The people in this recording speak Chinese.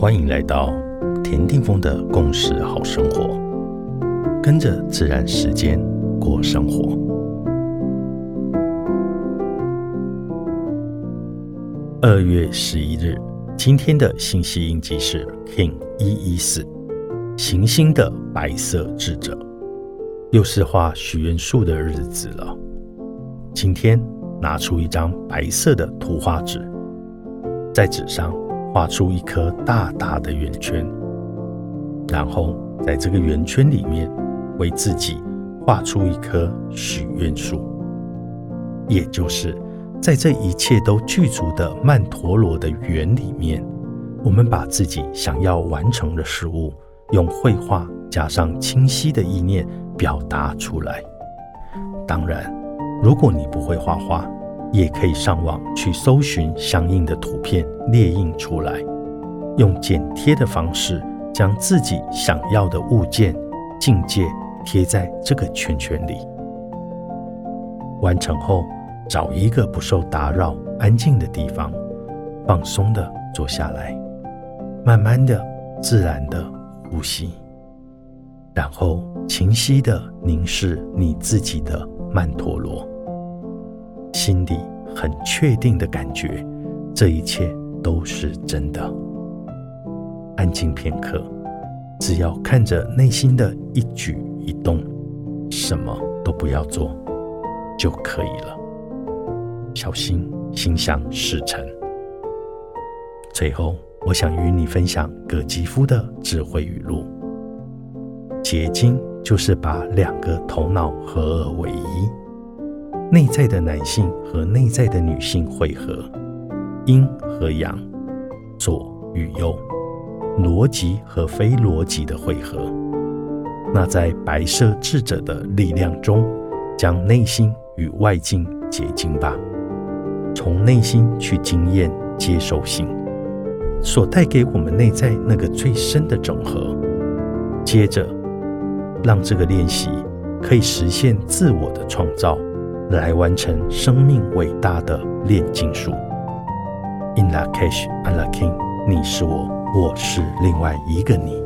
欢迎来到田定峰的共识好生活，跟着自然时间过生活。二月十一日，今天的信息印记是 King 一一四，行星的白色智者，又是画许愿树的日子了。今天拿出一张白色的图画纸，在纸上。画出一颗大大的圆圈，然后在这个圆圈里面为自己画出一棵许愿树，也就是在这一切都具足的曼陀罗的圆里面，我们把自己想要完成的事物，用绘画加上清晰的意念表达出来。当然，如果你不会画画，也可以上网去搜寻相应的图片列印出来，用剪贴的方式将自己想要的物件、境界贴在这个圈圈里。完成后，找一个不受打扰、安静的地方，放松的坐下来，慢慢的、自然的呼吸，然后清晰的凝视你自己的曼陀罗。心里很确定的感觉，这一切都是真的。安静片刻，只要看着内心的一举一动，什么都不要做就可以了。小心心想事成。最后，我想与你分享葛吉夫的智慧语录：结晶就是把两个头脑合二为一。内在的男性和内在的女性汇合，阴和阳，左与右，逻辑和非逻辑的汇合。那在白色智者的力量中，将内心与外境结晶吧。从内心去经验接受性，所带给我们内在那个最深的整合。接着，让这个练习可以实现自我的创造。来完成生命伟大的炼金术。In la cash, a la king，你是我，我是另外一个你。